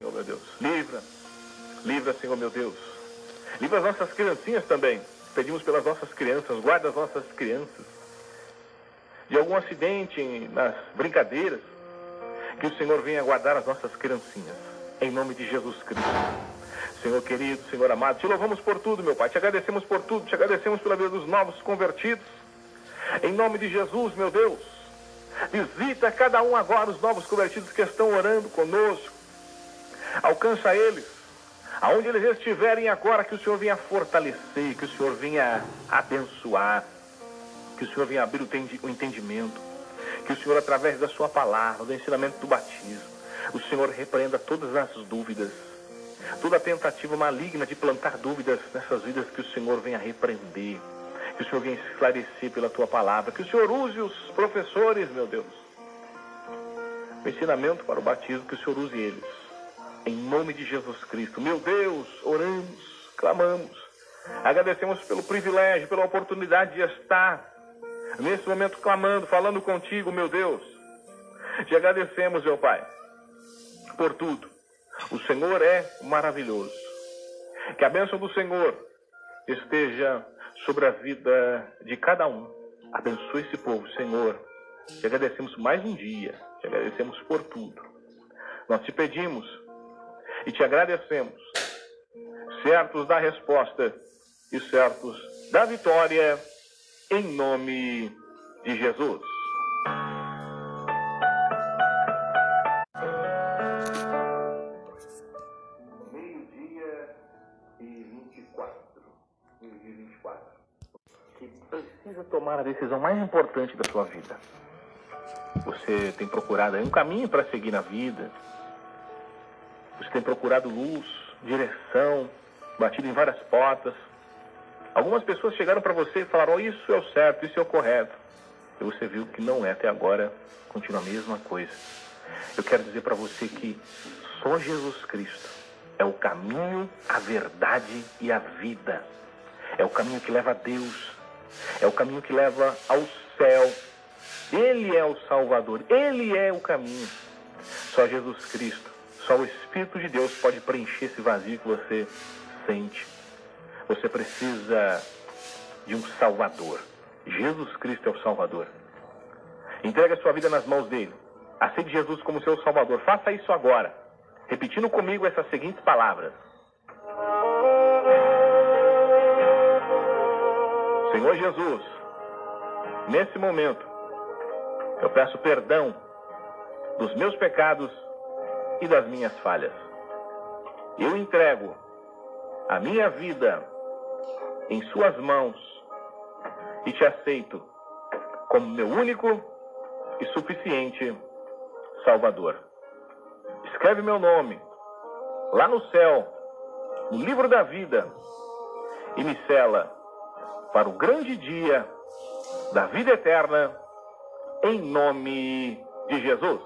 Senhor meu Deus. Livra. Livra, Senhor meu Deus. Livra as nossas criancinhas também. Pedimos pelas nossas crianças, guarda as nossas crianças. De algum acidente nas brincadeiras, que o Senhor venha guardar as nossas criancinhas. Em nome de Jesus Cristo. Senhor querido, Senhor amado, te louvamos por tudo, meu Pai. Te agradecemos por tudo, te agradecemos pela vida dos novos convertidos. Em nome de Jesus, meu Deus, visita cada um agora os novos convertidos que estão orando conosco. Alcança eles, aonde eles estiverem agora, que o Senhor venha fortalecer, que o Senhor venha abençoar, que o Senhor venha abrir o entendimento, que o Senhor, através da Sua palavra, do ensinamento do batismo, o Senhor repreenda todas as dúvidas, toda tentativa maligna de plantar dúvidas nessas vidas, que o Senhor venha repreender que o Senhor venha esclarecer pela tua palavra, que o Senhor use os professores, meu Deus, o ensinamento para o batismo, que o Senhor use eles, em nome de Jesus Cristo. Meu Deus, oramos, clamamos, agradecemos pelo privilégio, pela oportunidade de estar nesse momento clamando, falando contigo, meu Deus. Te agradecemos, meu Pai, por tudo. O Senhor é maravilhoso. Que a bênção do Senhor esteja sobre a vida de cada um. Abençoe esse povo, Senhor. Te agradecemos mais um dia, te agradecemos por tudo. Nós te pedimos e te agradecemos, certos da resposta e certos da vitória, em nome de Jesus. precisa tomar a decisão mais importante da sua vida. Você tem procurado um caminho para seguir na vida. Você tem procurado luz, direção, batido em várias portas. Algumas pessoas chegaram para você e falaram: oh, Isso é o certo, isso é o correto. E você viu que não é até agora, continua a mesma coisa. Eu quero dizer para você que só Jesus Cristo é o caminho, a verdade e a vida. É o caminho que leva a Deus, é o caminho que leva ao céu. Ele é o Salvador, ele é o caminho. Só Jesus Cristo, só o Espírito de Deus pode preencher esse vazio que você sente. Você precisa de um Salvador. Jesus Cristo é o Salvador. Entregue a sua vida nas mãos dele. Aceite Jesus como seu Salvador. Faça isso agora, repetindo comigo essas seguintes palavras. Senhor Jesus, nesse momento, eu peço perdão dos meus pecados e das minhas falhas. Eu entrego a minha vida em Suas mãos e te aceito como meu único e suficiente Salvador. Escreve meu nome lá no céu, no livro da vida, e me cela para o grande dia da vida eterna, em nome de Jesus.